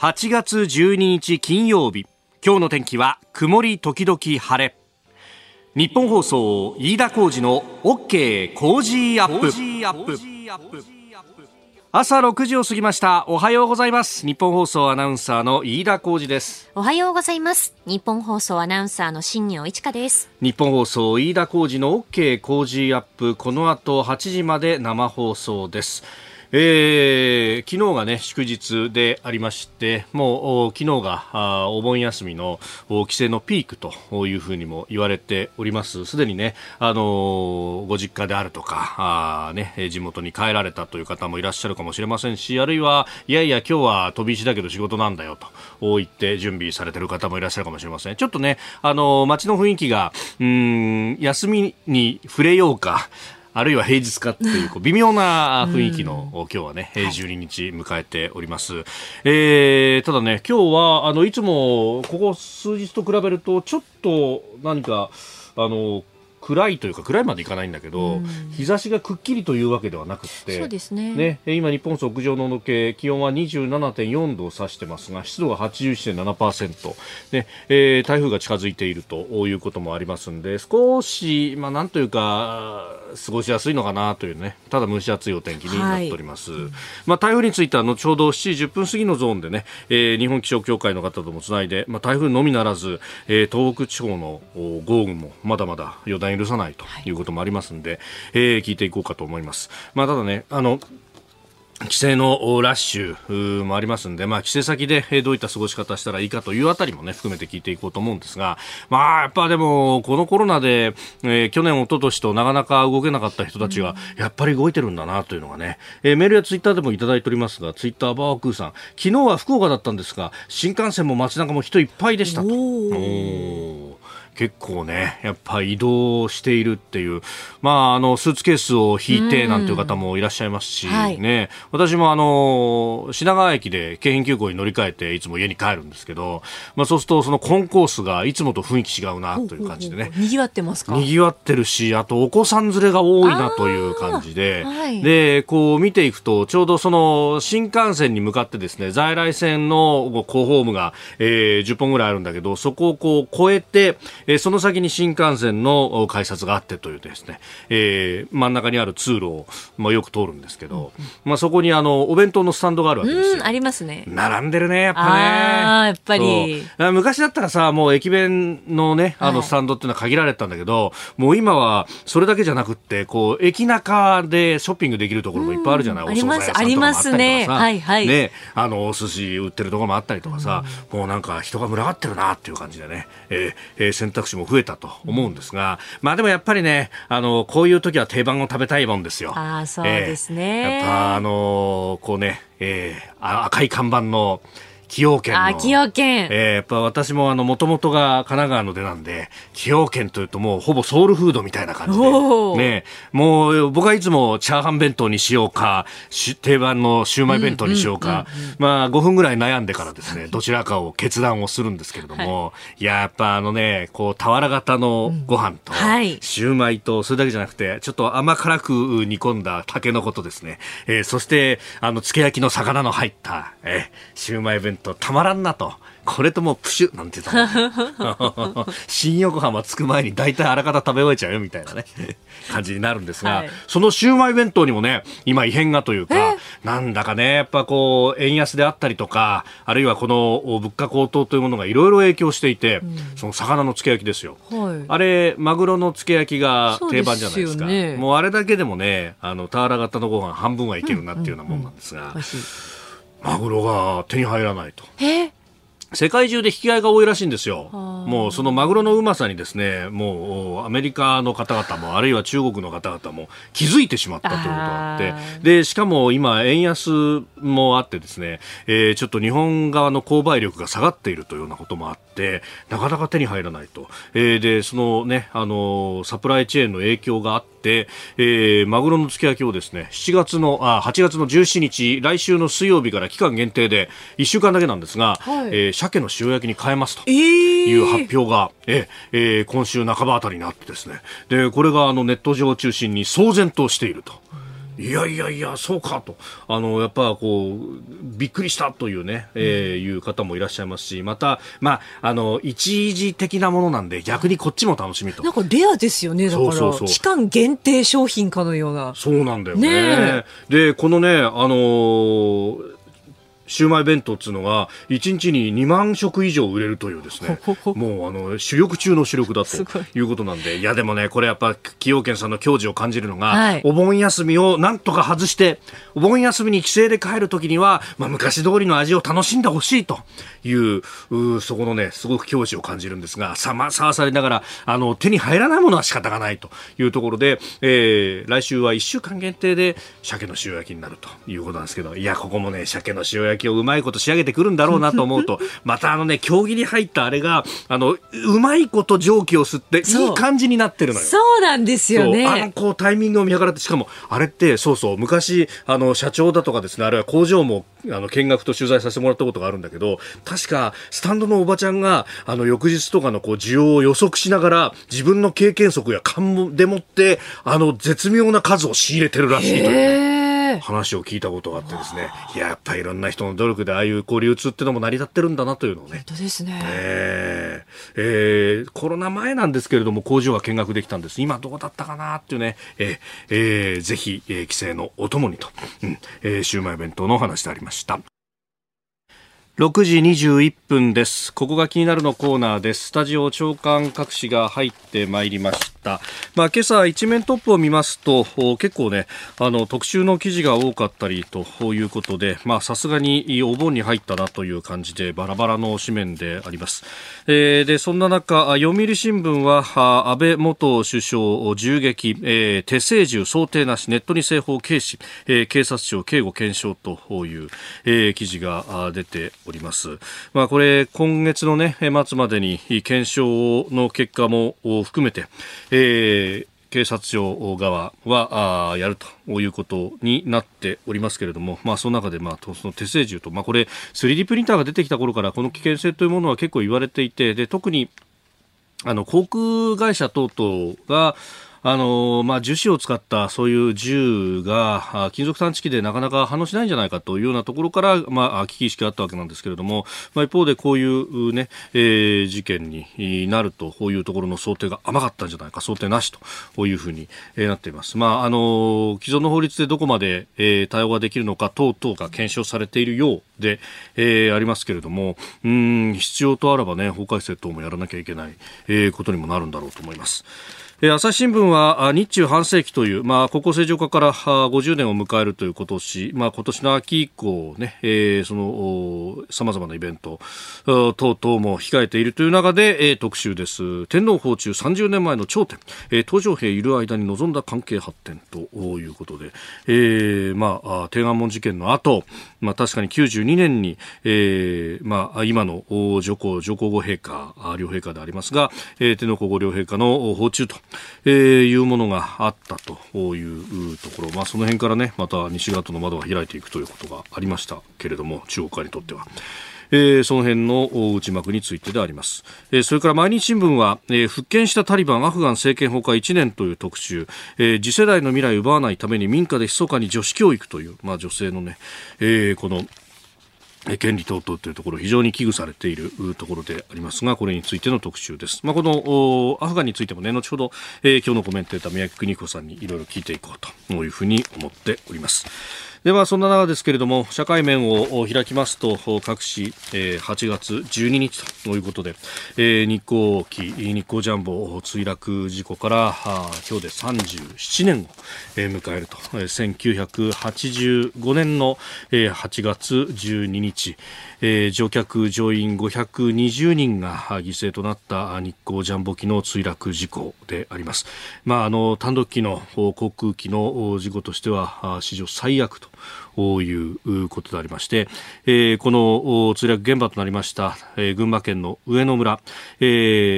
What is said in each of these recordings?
8月12日金曜日今日の天気は曇り時々晴れ。日本放送飯田浩二の OK 工事アップ。朝6時を過ぎました。おはようございます。日本放送アナウンサーの飯田浩二です。おはようございます。日本放送アナウンサーの新業一華です。日本放送飯田浩二の OK 工事アップ。この後8時まで生放送ですえー、昨日がね祝日でありましてもう昨日がお盆休みの帰省のピークというふうにも言われております。すでにね、あのー、ご実家であるとか、ね、地元に帰られたという方もいらっしゃるかもしれませんしあるいはいやいや今日は飛び石だけど仕事なんだよと言って準備されている方もいらっしゃるかもしれません。ちょっとね、あのー、街の雰囲気がうん休みに触れようかあるいは平日かっていうこう微妙な雰囲気の、今日はね、12日迎えております。えー、ただね、今日は、あの、いつも、ここ数日と比べると、ちょっと何か、あの、暗いというか暗いまでいかないんだけど、うん、日差しがくっきりというわけではなくてそうですね。ね。今、日本屋上の温度計気温は27.4度を指してますが湿度が81.7%で、えー、台風が近づいているということもありますんで少し、まあ、なんというか過ごしやすいのかなというね。ただ蒸し暑いお天気になっております、はい、まあ、台風については後ほど7時10分過ぎのゾーンでね、えー、日本気象協会の方ともつないで、まあ、台風のみならず、えー、東北地方の豪雨もまだまだ予断許さないとい。うこともありますので、はい、えー、聞いていこうかと思います。まあ、ただねあの帰省のラッシュもありますんで、まあ、帰省先でどういった過ごし方したらいいかというあたりもね、含めて聞いていこうと思うんですが、まあ、やっぱでも、このコロナで、えー、去年、一昨年となかなか動けなかった人たちが、やっぱり動いてるんだなというのがね、えー、メールやツイッターでもいただいております。が、ツイッターバークーさん、昨日は福岡だったんですが、新幹線も街中も人いっぱいでしたと。結構ね、やっぱ移動しているっていう、まあ、あの、スーツケースを引いてなんていう方もいらっしゃいますし、はい、ね、私もあの、品川駅で京浜急行に乗り換えていつも家に帰るんですけど、まあそうするとそのコンコースがいつもと雰囲気違うなという感じでね。賑わってますか賑わってるし、あとお子さん連れが多いなという感じで、はい、で、こう見ていくと、ちょうどその新幹線に向かってですね、在来線の広ホームが、えー、10本ぐらいあるんだけど、そこをこう越えて、えー、その先に新幹線の改札があってというですね、えー、真ん中にある通路を、まあ、よく通るんですけど、うん、まあ、そこにあのお弁当のスタンドがあるわけですよ。ありますね。並んでるね、やっぱね。あやっぱり。昔だったらさ、もう駅弁のね、あのスタンドっていうのは限られてたんだけど、はい、もう今はそれだけじゃなくって、こう、駅中でショッピングできるところもいっぱいあるじゃない、お惣菜屋さんとかもありとかさ。ね。はいはい。ね、あの、お寿司売ってるところもあったりとかさ、もうなんか人が群がってるなっていう感じでね、えー、えー、選択肢も増えたと思うんですが、まあでもやっぱりね、あの、こういう時は定番を食べたいもんですよ。ああ、そうですね。えー、やっぱあのこうね、えー、赤い看板の、崎陽軒の。あ、崎陽軒。えー、やっぱ私もあの、もともとが神奈川の出なんで、崎陽軒というともうほぼソウルフードみたいな感じで。ね、もう僕はいつもチャーハン弁当にしようか、定番のシウマイ弁当にしようか、まあ5分ぐらい悩んでからですね、どちらかを決断をするんですけれども、はい、いや、やっぱあのね、こう、俵型のご飯と、はい、シウマイと、それだけじゃなくて、ちょっと甘辛く煮込んだタケノコとですね、えー、そして、あの、つけ焼きの魚の入った、えー、シウマイ弁当たまらんなと。これともプシュなんて言った 新横浜着く前に大体あらかた食べ終えちゃうよみたいなね 感じになるんですが、はい、そのシウマイ弁当にもね今異変がというかなんだかねやっぱこう円安であったりとかあるいはこの物価高騰というものがいろいろ影響していて、うん、その魚のつけ焼きですよ、はい、あれマグロのつけ焼きが定番じゃないですか、ね、もうあれだけでもねあの俵型のご飯半分はいけるなっていうようなもんなんですが。うん。うんうんマグロが手に入らないと。え？世界中で引き合いが多いらしいんですよ。もうそのマグロのうまさにですね、もうアメリカの方々もあるいは中国の方々も気づいてしまったということがあって、で、しかも今円安もあってですね、えー、ちょっと日本側の購買力が下がっているというようなこともあって、なかなか手に入らないと。えー、で、そのね、あの、サプライチェーンの影響があって、えー、マグロの付け焼きをですね、7月の、あ、8月の17日、来週の水曜日から期間限定で1週間だけなんですが、はい、えー鮭の塩焼きに変えますという発表が、えー、えー、今週半ばあたりになってですねでこれがあのネット上を中心に騒然としていると。いやいやいや、そうかと、あのやっぱこうびっくりしたというね、えー、いう方もいらっしゃいますし、また、まあ、あの一時的なものなんで、逆にこっちも楽しみと。なんかレアですよね、だから、そう期間限定商品かのような。そうなんだよね。ねで、このね、あのーシウマイ弁当っていうのが1日に2万食以上売れるというですね。もうあの主力中の主力だとい。うことなんで。いやでもねこれやっぱ崎陽軒さんの矜持を感じるのが、はい、お盆休みをなんとか外してお盆休みに帰省で帰る時には、まあ、昔通りの味を楽しんでほしいというそこのねすごく矜持を感じるんですがさまさわされながらあの手に入らないものは仕方がないというところで、えー、来週は1週間限定で鮭の塩焼きになるということなんですけどいやここもね鮭の塩焼きをうまいこと仕上げてくるんだろうなと思うと、またあのね、競技に入ったあれが、あの、うまいこと蒸気を吸って、いい感じになってるのよ。そうなんですよね。あの、こう、タイミングを見計らって、しかも、あれって、そうそう、昔、あの、社長だとかですね、あるいは工場も、あの、見学と取材させてもらったことがあるんだけど、確か、スタンドのおばちゃんが、あの、翌日とかのこう、需要を予測しながら、自分の経験則や勘でもって、あの、絶妙な数を仕入れてるらしいというね。話を聞いたことがあってですね、いや、やっぱりいろんな人の努力でああいうこう流通っていうのも成り立ってるんだなというのをね。本当ですね。えー、えー、コロナ前なんですけれども工場は見学できたんです。今どうだったかなっていうね、えー、えー、ぜひ、えー、規制のお供にと、うん、えー、シウマイ弁当のお話でありました。6時21分です。ここが気になるのコーナーです。スタジオ長官各紙が入ってまいりました。まあ、今朝一面トップを見ますと、結構ね、あの、特集の記事が多かったりということで、まあ、さすがにお盆に入ったなという感じで、バラバラの紙面であります。えー、で、そんな中、読売新聞は、安倍元首相銃撃、えー、手製銃想定なし、ネットに製法軽視、えー、警察庁警護検証という、えー、記事が出ております。おりまあ、これ、今月のね、末までに検証の結果も含めて、えー、警察庁側はあやるということになっておりますけれども、まあ、その中で、まあ、その手製銃と、まあ、これ 3D プリンターが出てきた頃からこの危険性というものは結構言われていてで特にあの航空会社等々があのまあ、樹脂を使ったそういう銃が金属探知機でなかなか反応しないんじゃないかというようなところから、まあ、危機意識があったわけなんですけれども、まあ、一方でこういうね、えー、事件になるとこういうところの想定が甘かったんじゃないか想定なしというふうに、なっています。まあ、あの既存の法律でどこまで、対応ができるのか等々が検証されているようで、えー、ありますけれどもうん必要とあらばね法改正等もやらなきゃいけない、ことにもなるんだろうと思います。朝日新聞は日中半世紀という、まあ、国交正常化から50年を迎えるという今年、まあ、今年の秋以降ね、えー、その様々なイベント等々も控えているという中で、えー、特集です。天皇訪中30年前の頂点、えー、東条兵いる間に臨んだ関係発展ということで、えー、まあ天安門事件の後、まあ、確かに92年に、えーまあ、今の上皇上皇后陛下両陛下でありますが、えー、天皇皇后両陛下の訪中と。えー、いうものがあったというところ、まあ、その辺からねまた西側との窓が開いていくということがありましたけれども中国側にとっては。えー、その辺の内幕についてであります。えー、それから毎日新聞は、えー、復権したタリバンアフガン政権崩壊1年という特集、えー、次世代の未来を奪わないために民家で密かに女子教育という、まあ、女性のね、えー、この権利等々というところ非常に危惧されているところでありますがこれについての特集です、まあ、このアフガンについてもね後ほど、えー、今日のコメンテーター宮城邦子さんにいろいろ聞いていこうというふうに思っております。ではそんな中ですけれども社会面を開きますと各紙、えー、8月12日ということで、えー、日光機日光ジャンボ墜落事故から今日で37年を、迎えると、えー、1985年の、えー、8月12日、えー、乗客乗員520人が犠牲となった日光ジャンボ機の墜落事故であります。まああの単独機の航空機の事故としては史上最悪ということでありまして、えー、この墜落現場となりました、えー、群馬県の上野村、え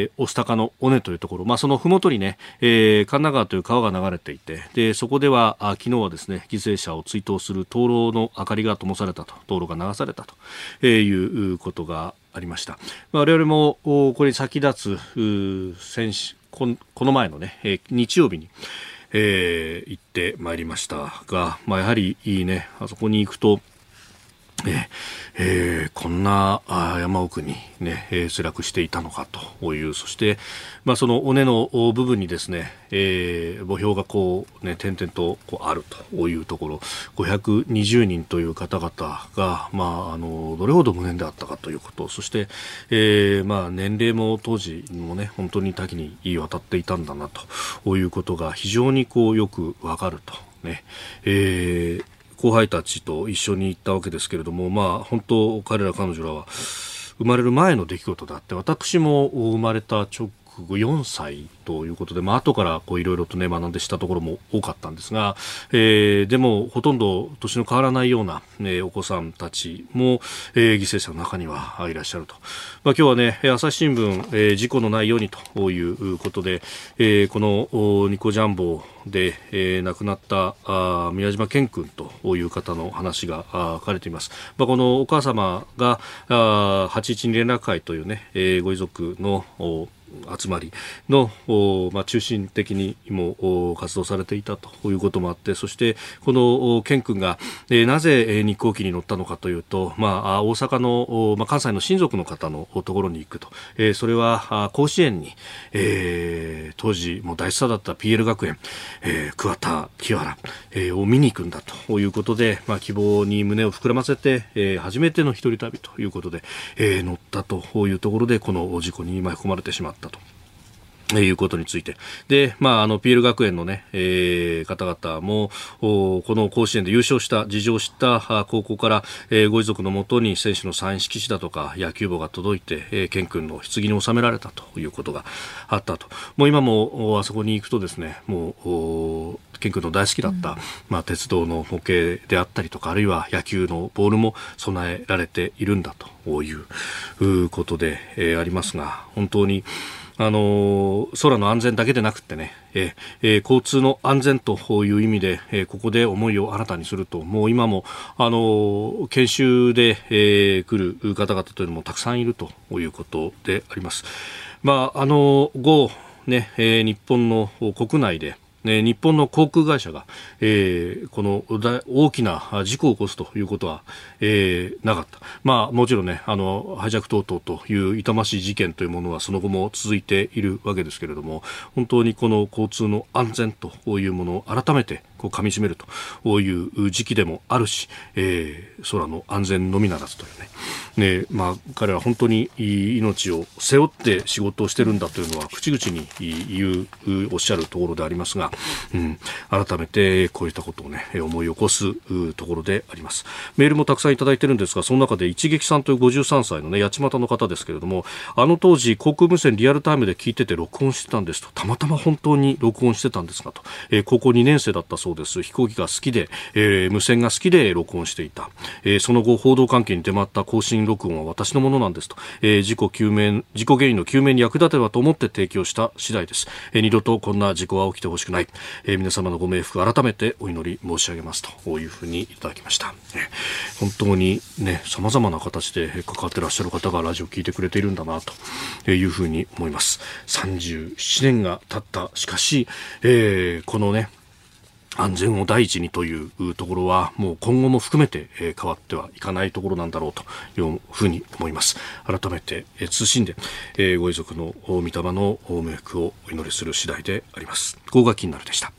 ー、御巣鷹の尾根というところ、まあ、その麓にね、えー、神奈川という川が流れていてでそこではあ昨日はですね犠牲者を追悼する灯籠の明かりが灯されたと灯籠が流されたということがありました。我々もこれ先立つ先この前のね、日曜日にえー、行ってまいりましたが、まあ、やはりいいね、あそこに行くと、ええー、こんな山奥にね、えー、墜落していたのかという、そして、まあ、その尾根の部分にですね、えー、墓標がこう、ね、点々とこうあるというところ、520人という方々が、まあ、あの、どれほど無念であったかということ、そして、えー、まあ、年齢も当時もね、本当に多岐に渡っていたんだなということが非常にこうよくわかると。ね、えー、後輩たちと一緒に行ったわけですけれども、まあ、本当、彼ら彼女らは生まれる前の出来事であって私も生まれた直4歳ということで、まあ後からいろいろとね学んでしたところも多かったんですが、えー、でもほとんど年の変わらないような、ね、お子さんたちも、えー、犠牲者の中にはいらっしゃると、まあ、今日はね朝日新聞、えー、事故のないようにということで、えー、このニコジャンボで、えー、亡くなったあ宮島健君という方の話が書かれています、まあ、このお母様があ812連絡会というね、えー、ご遺族の集まりの、まあ、中心的にも活動されていたということもあってそしてこの健君が、えー、なぜ日航機に乗ったのかというと、まあ、大阪の、まあ、関西の親族の方のところに行くと、えー、それは甲子園に、えー、当時もう大スターだった PL 学園、えー、桑田清原、えー、を見に行くんだということで、まあ、希望に胸を膨らませて、えー、初めての一人旅ということで、えー、乗ったというところでこの事故に巻き込まれてしまった。と。いうことについて。で、まあ、あの、ピール学園のね、えー、方々も、この甲子園で優勝した、事情を知った高校から、えー、ご遺族のもとに選手のサイン色紙だとか、野球帽が届いて、えー、ケン君の棺に収められたということがあったと。もう今も、あそこに行くとですね、もう、ケン君の大好きだった、うん、まあ、鉄道の模型であったりとか、あるいは野球のボールも備えられているんだということで、えー、ありますが、本当に、あの空の安全だけでなくてね、えー、交通の安全という意味で、えー、ここで思いを新たにすると、もう今も、あの研修で、えー、来る方々というのもたくさんいるということであります。まあ、あの、後、ね、えー、日本の国内で、ね、日本の航空会社が、えー、この大きな事故を起こすということは、えー、なかった。まあ、もちろんね、あの、ハイジャック等々という痛ましい事件というものはその後も続いているわけですけれども、本当にこの交通の安全というものを改めてこう噛み締めるという時期でもあるし、えー、空の安全のみならずというね、ねまあ、彼は本当に命を背負って仕事をしてるんだというのは口々に言う、おっしゃるところでありますが、うん、改めてこういったことをね、思い起こすところであります。メールもたくさんいただいてるんですが、その中で一撃さんという53歳のね、八街の方ですけれども、あの当時、航空無線リアルタイムで聞いてて録音してたんですと、たまたま本当に録音してたんですがと、えー、高校2年生だったそうです。飛行機が好きで、えー、無線が好きで録音していた。えー、その後、報道関係に出回った更新録音は私のものなんですと、えー、事故救命、事故原因の究明に役立てばと思って提供した次第です。えー、二度とこんな事故は起きてほしくない。えー、皆様のご冥福改めてお祈り申し上げますというふうにいただきました。本当にね、様々な形で関わってらっしゃる方がラジオを聞いてくれているんだなというふうに思います。37年が経った。しかし、えー、このね、安全を第一にというところはもう今後も含めて変わってはいかないところなんだろうというふうに思います。改めて通信でご遺族の御霊の冥福をお祈りする次第であります。高賀金なるでした。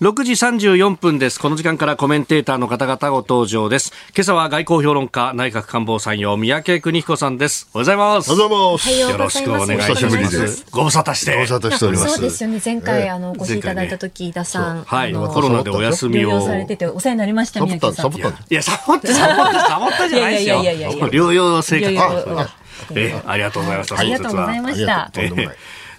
6時34分です。この時間からコメンテーターの方々ご登場です。今朝は外交評論家、内閣官房参与、三宅邦彦さんです。おはようございます。おはようございます。よろしくお願いします。お久しぶりです。ご無沙汰して。ご無沙汰しております。そうですよね。前回、あの、お越しいただいた時、田さん。はい。コロナでお休みを。されてて、お世話になりました、三宅さん。いや、サボって、サボって、サボったじゃないですよ。いやいやいや療養生活。え、ありがとうございました。ありがとうございました。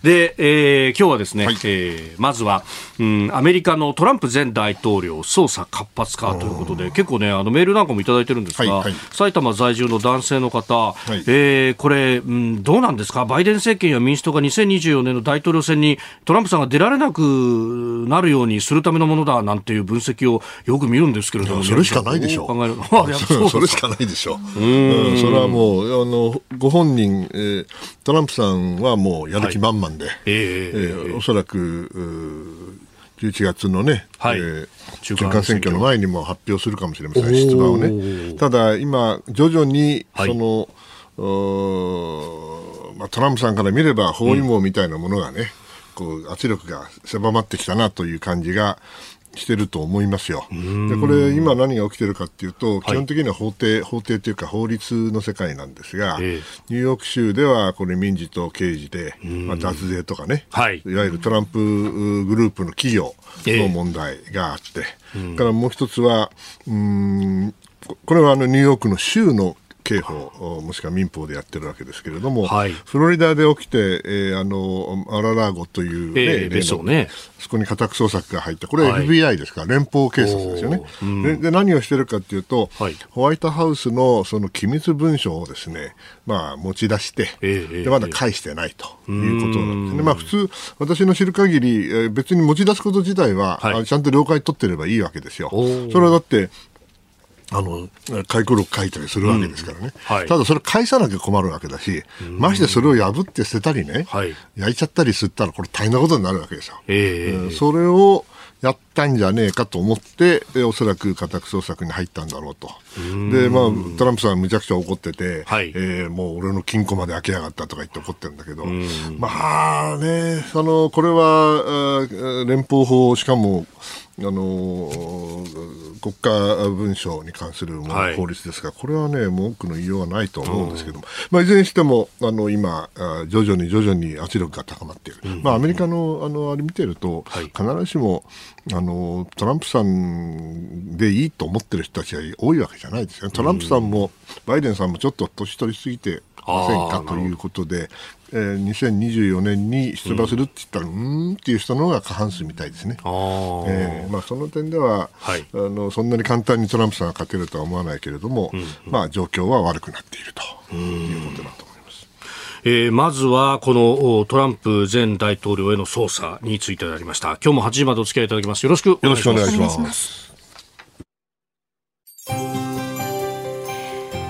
で、えー、今日はですね、はい、えー、まずは、うん、アメリカのトランプ前大統領捜査活発化ということで、結構ね、あのメールなんかもいただいてるんですが、はいはい、埼玉在住の男性の方、はい、えー、これ、うん、どうなんですか、バイデン政権や民主党が2024年の大統領選にトランプさんが出られなくなるようにするためのものだなんていう分析をよく見るんですけれども、それしかないでしょう。考える？それしかないでしょう。うん、それはもう、あの、ご本人、えー、トランプさんはもうやる気満々、で、えー、えー、おそらく11月のね、はい、えー、中間選挙。の前にも発表するかもしれません、出馬をね。ただ、今、徐々に、その、はい、まあ、トランプさんから見れば包囲網みたいなものがね、うん、こう圧力が狭まってきたなという感じがしてると思いますよ。でこれ今何が起きてるかっていうと、基本的には法廷、法廷というか法律の世界なんですが、えニューヨーク州ではこれ民事と刑事で、まあ、脱税とかね、はい、いわゆるトランプグループの企業の問題があって、えからもう一つは、うんこれはあのニューヨークの州の刑法もしくは民法でやってるわけですけれども、はい、フロリダで起きて、えー、あのアララーゴという、ねえー、ね。そこに家宅捜索が入って、これ FBI ですか？ら、連邦警察ですよね、うん、でで何をしてるかというと、はい、ホワイトハウスのその機密文書をですね、まあ、持ち出して、えー、でまだ返してないということなんですね。まあ、普通、私の知る限り、えー、別に持ち出すこと自体は、はい、ちゃんと了解取ってればいいわけですよ。それはだってあの、回顧録書いたりするわけですからね。うん。はい、ただそれ返さなきゃ困るわけだし、ましてそれを破って捨てたりね、はい、焼いちゃったりすったらこれ大変なことになるわけですよ。えー、それをやったんじゃねえかと思って、おそらく家宅捜索に入ったんだろうと。で、まあ、トランプさんはむちゃくちゃ怒ってて、はい、えー、もう俺の金庫まで開けやがったとか言って怒ってるんだけど、まあね、その、これは、連邦法、しかも、あの国家文書に関する法律ですが、はい、これはね、文句の言いようはないと思うんですけども、まあ、いずれにしても、あの今、徐々に徐々に圧力が高まっている、うん、まあ、アメリカのあのあれ見てると、はい、必ずしもあのトランプさんでいいと思ってる人たちが多いわけじゃないですよね、トランプさんも、バイデンさんもちょっと年取りすぎてませんかということで、えー、2024年に出馬するって言ったら、うん、うんっていう人の方が過半数みたいですね。あえー、まあ、その点では、はい、あのそんなに簡単にトランプさんが勝てるとは思わないけれども、うんうん、まあ、状況は悪くなっているということだと思います。えー、まずはこのトランプ前大統領への捜査についてでありました。今日も8時までお付き合いいただきます。よろしくお願いします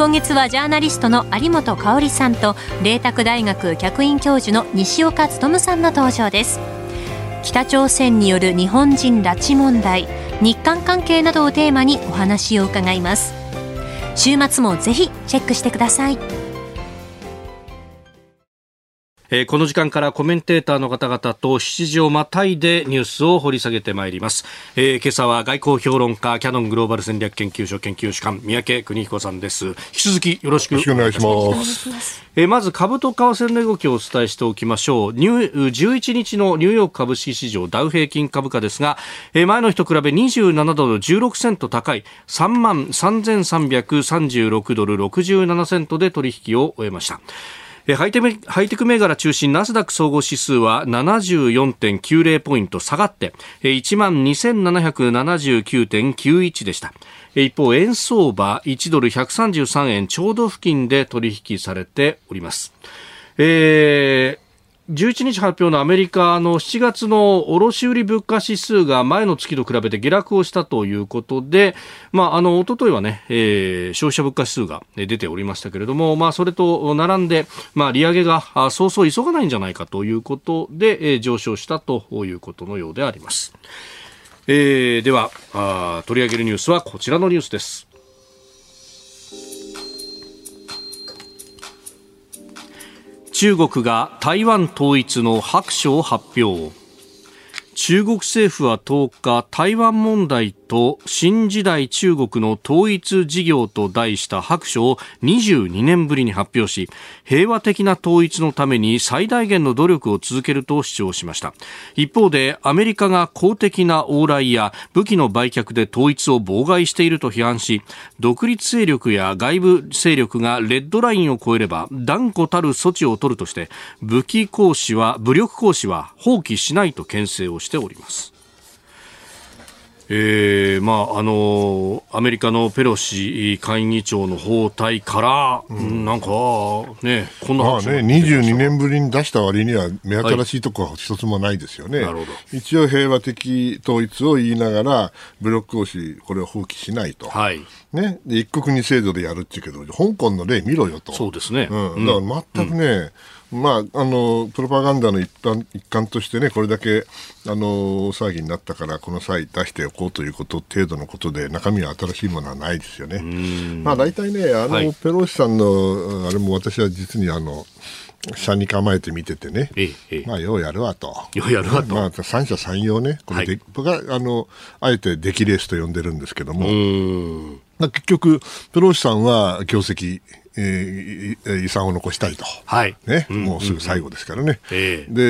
今月はジャーナリストの有本香里さんと麗澤大学客員教授の西岡力さんの登場です。北朝鮮による日本人拉致問題日韓関係などをテーマにお話を伺います。週末もぜひチェックしてください。えー、この時間からコメンテーターの方々と7時をまたいでニュースを掘り下げてまいります、えー、今朝は外交評論家キャノングローバル戦略研究所研究主幹三宅邦彦さんです。引き続きよろしくお願いします。えー、まず株と為替の動きをお伝えしておきましょう。ニュ11日のニューヨーク株式市場ダウ平均株価ですが、えー、前の日と比べ27ドル16セント高い3万3336ドル67セントで取引を終えましたハイテハイテク銘柄中心ナスダック総合指数は74.90ポイント下がって1万2779.91でした。一方円相場1ドル133円ちょうど付近で取引されております、えー11日発表のアメリカの7月の卸売物価指数が前の月と比べて下落をしたということで、まあ、あの、一昨日はね、えー、消費者物価指数が出ておりましたけれども、まあ、それと並んで、まあ、利上げがそうそう急がないんじゃないかということで、えー、上昇したということのようであります。えー、ではあ、取り上げるニュースはこちらのニュースです。中国が台湾統一の白書を発表。中国政府は10日台湾問題と新時代中国の統一事業と題した白書を22年ぶりに発表し平和的な統一のために最大限の努力を続けると主張しました。一方でアメリカが公的な往来や武器の売却で統一を妨害していると批判し独立勢力や外部勢力がレッドラインを越えれば断固たる措置を取るとして武器行使は武力行使は放棄しないと牽制をしておりますえー、まあ、あのアメリカのペロシ下院議長の訪台から、うん、なんか、ね、こんなまあね、22年ぶりに出した割には目新しいところは一つもないですよね。はい、一応平和的統一を言いながら、ブロック押し、これを放棄しないと。はい。ね、で一国二制度でやるっていうけど、香港の例見ろよと。そうですね。うん、だから全くね、うんまあ、あのプロパガンダの一環一環としてね、これだけあの大騒ぎになったから、この際出しておこうということ程度のことで、中身は新しいものはないですよね。まあ、大体ね、あの、はい、ペロシさんのあれも私は実にあの、車に構えて見ててね、ええ、まあ、ようやるわと。ようやるわと。まあ、三者三様ね、これで、はい、僕は、あの、あえて出来レースと呼んでるんですけども、結局、ペロシさんは業績、えー、遺産を残したいと、はい。ね、うん、もうすぐ最後ですからね、うんうん、で、え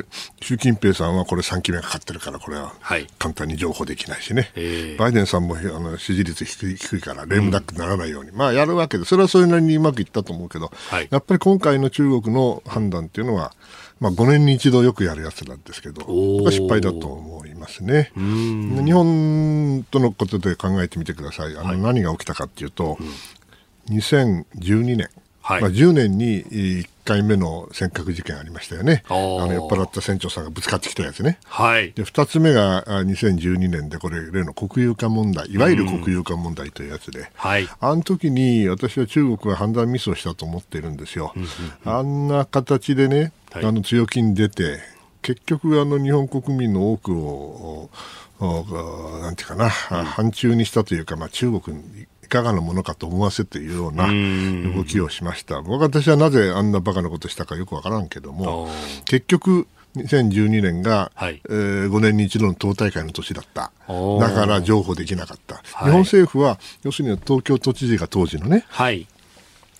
ー、習近平さんはこれ3期目かかってるから、これは簡単に譲歩できないしね、はい、バイデンさんもあの支持率低い低いから、レームダックにならないように、うん、まあやるわけで、それはそれなりにうまくいったと思うけど、はい、やっぱり今回の中国の判断っていうのは、まあ、5年に一度よくやるやつなんですけど、失敗だと思いますね。日本とのことで考えてみてください。あの、何が起きたかっていうと、2012年、はい、まあ、10年に1回目の尖閣事件ありましたよね、あの酔っ払った船長さんがぶつかってきたやつね、はい、で2つ目が2012年で、これ、例の国有化問題、いわゆる国有化問題というやつで、うんはい、あの時に私は中国は判断ミスをしたと思っているんですよ。あんな形でね、あの強気に出て、結局、あの日本国民の多くを、なんていうかな、うん、反中にしたというか、まあ、中国にいかがなものかと思わせているような動きをしました。僕私はなぜあんなバカなことしたかよくわからんけども、結局、2012年が、はい、えー、5年に一度の党大会の年だった。だから譲歩できなかった。日本政府は、要するに東京都知事が当時のね、はい、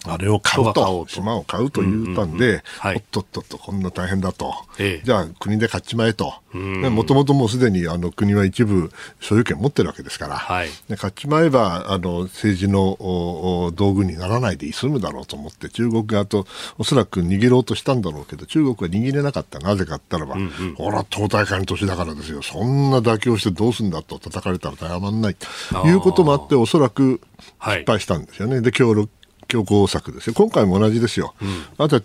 あれを買うと、島を買うと言ったんで、おっとっとっと、こんな大変だと、ええ、じゃあ国で買っちまえと、もともともうすでにあの国は一部所有権持ってるわけですから、はい、で買っちまえばあの政治の道具にならないで済むだろうと思って、中国側とおそらく握ろうとしたんだろうけど、中国は握れなかった。なぜかったらば、うんうん、ほら、党大会の年だからですよ、そんな妥協してどうすんだと叩かれたら謝らない。ということもあって、おそらく失敗したんですよね。はい、で協力強硬策ですよ。今回も同じですよ。うん、あと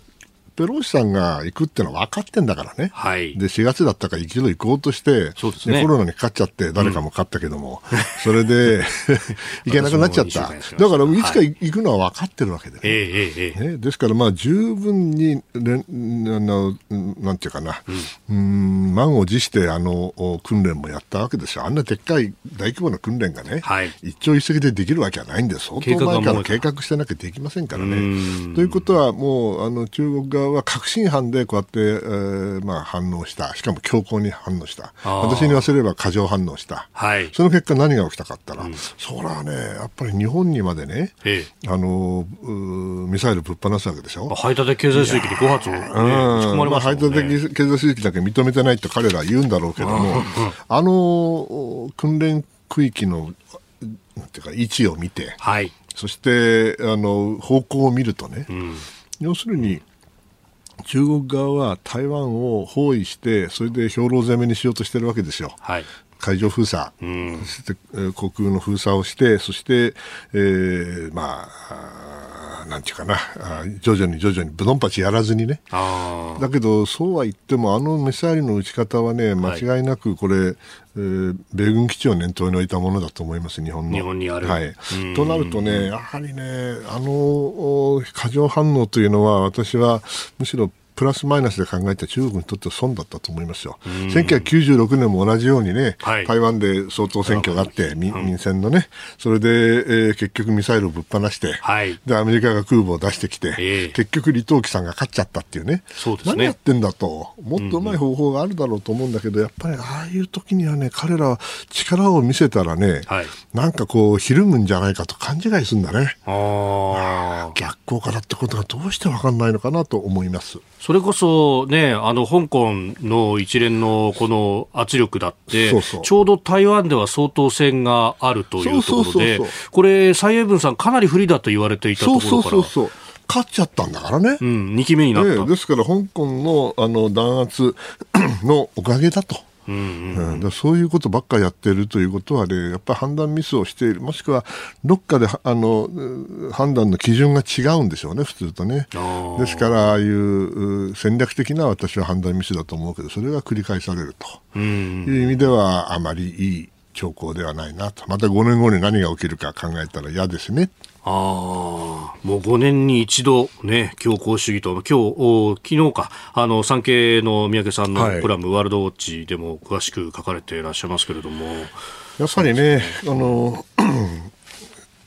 ペロシさんが行くってのは分かってんだからね、はい、で4月だったから一度行こうとして、そうですね、コロナにかかっちゃって、誰かもかったけども、うん、それで 行けなくなっちゃった、だからいつか行くのは分かってるわけで、ね、えー、ねですから、まあ、十分に、ね、あのなんていうかな、うん、ん満を持してあの訓練もやったわけですよ、あんなでっかい大規模な訓練がね、はい、一朝一夕でできるわけはないんで、相当前から計画してなきゃできませんからね。ということは、もうあの中国側は確信犯でこうやって、えーまあ、反応した、しかも強硬に反応した、私に言わせれば過剰反応した、はい、その結果、何が起きたかったら、うん、それはね、やっぱり日本にまでね、ええ、あのミサイルぶっ放すわけでしょ？排他的経済水域に5発、ね、うんまあ、排他的経済水域だけ認めてないって彼らは言うんだろうけども、あの訓練区域のなんていうか位置を見て、はい、そしてあの方向を見るとね、うん、要するに中国側は台湾を包囲して、それで兵糧攻めにしようとしてるわけですよ。はい。海上封鎖、うん、そして航空の封鎖をして、そして、えー、まあ、なんていうかな、徐々に徐々にぶどんぱちやらずにね。だけど、そうは言っても、あのミサイルの撃ち方はね、間違いなくこれ、はい、えー、米軍基地を念頭に置いたものだと思います、日本の。日本にある。はい。となるとね、やはりね、あの過剰反応というのは、私はむしろプラスマイナスで考えた中国にとっては損だったと思いますよ。1996年も同じようにね、はい、台湾で総統選挙があって、民選のね、それで、えー、結局ミサイルをぶっ放して、はい、で、アメリカが空母を出してきて、えー、結局李登輝さんが勝っちゃったっていうね。そうですね。何やってんだと。もっとうまい方法があるだろうと思うんだけど、やっぱりああいう時にはね、彼らは力を見せたらね、はい、なんかこう、ひるむんじゃないかと勘違いするんだね。あ逆効果だってことがどうしてわかんないのかなと思います。それこそね、あの、香港の一連のこの圧力だって、ちょうど台湾では総統選があるというところで、これ、蔡英文さんかなり不利だと言われていたところから。そうそうそう勝っちゃったんだからね。うん、2期目になった。ですから、香港のあの弾圧のおかげだと。うん、うん、そういうことばっかやってるということはね、やっぱり判断ミスをしている、もしくはどっかであの判断の基準が違うんでしょうね、普通とね。ですから、ああいう戦略的な私は判断ミスだと思うけど、それが繰り返されるという意味では、あまりいい兆候ではないなと。また5年後に何が起きるか考えたら嫌ですね。ああ、もう5年に一度ね、強硬主義と、今日、お昨日か、あの、産経の三宅さんのコラム、はい、ワールドウォッチでも詳しく書かれていらっしゃいますけれども。やっぱりね、あの、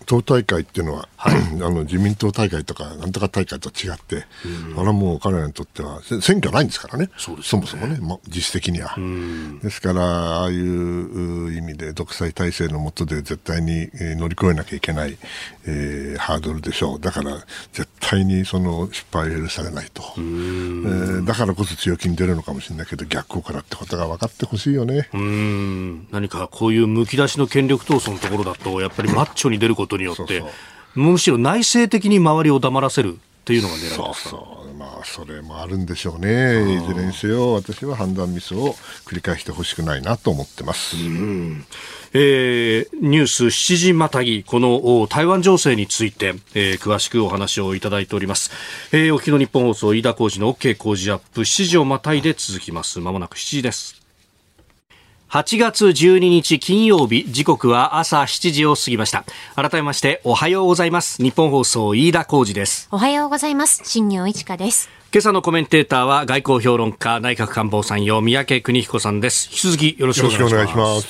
党大会っていうのは、はい、あの自民党大会とかなんとか大会と違って、あれはもう彼らにとっては選挙ないんですからね、そ、ね、もそもね、ま、実質的には。ですから、ああいう意味で独裁体制の下で絶対に乗り越えなきゃいけない、えー、ハードルでしょう。だから、絶対にその失敗を許されないと、えー。だからこそ強気に出るのかもしれないけど、逆効果だってことが分かってほしいよね。何かこういうむき出しの権力闘争のところだと、やっぱりマッチョに出ることによって、そうそう。むしろ内政的に周りを黙らせるというのが狙いですかそうそう。まあそれもあるんでしょうね。いずれにせよ私は判断ミスを繰り返してほしくないなと思ってます、うん。えー、ニュース7時またぎこの台湾情勢について、えー、詳しくお話をいただいております、えー、お日本放送飯田浩二の OK 工事アップ7時をまたいで続きます。まもなく7時です8月12日金曜日時刻は朝7時を過ぎました。改めましておはようございます。日本放送飯田浩二です。おはようございます。新業一華です。今朝のコメンテーターは外交評論家内閣官房参与三宅邦彦さんです。引き続きよろしくお願いします。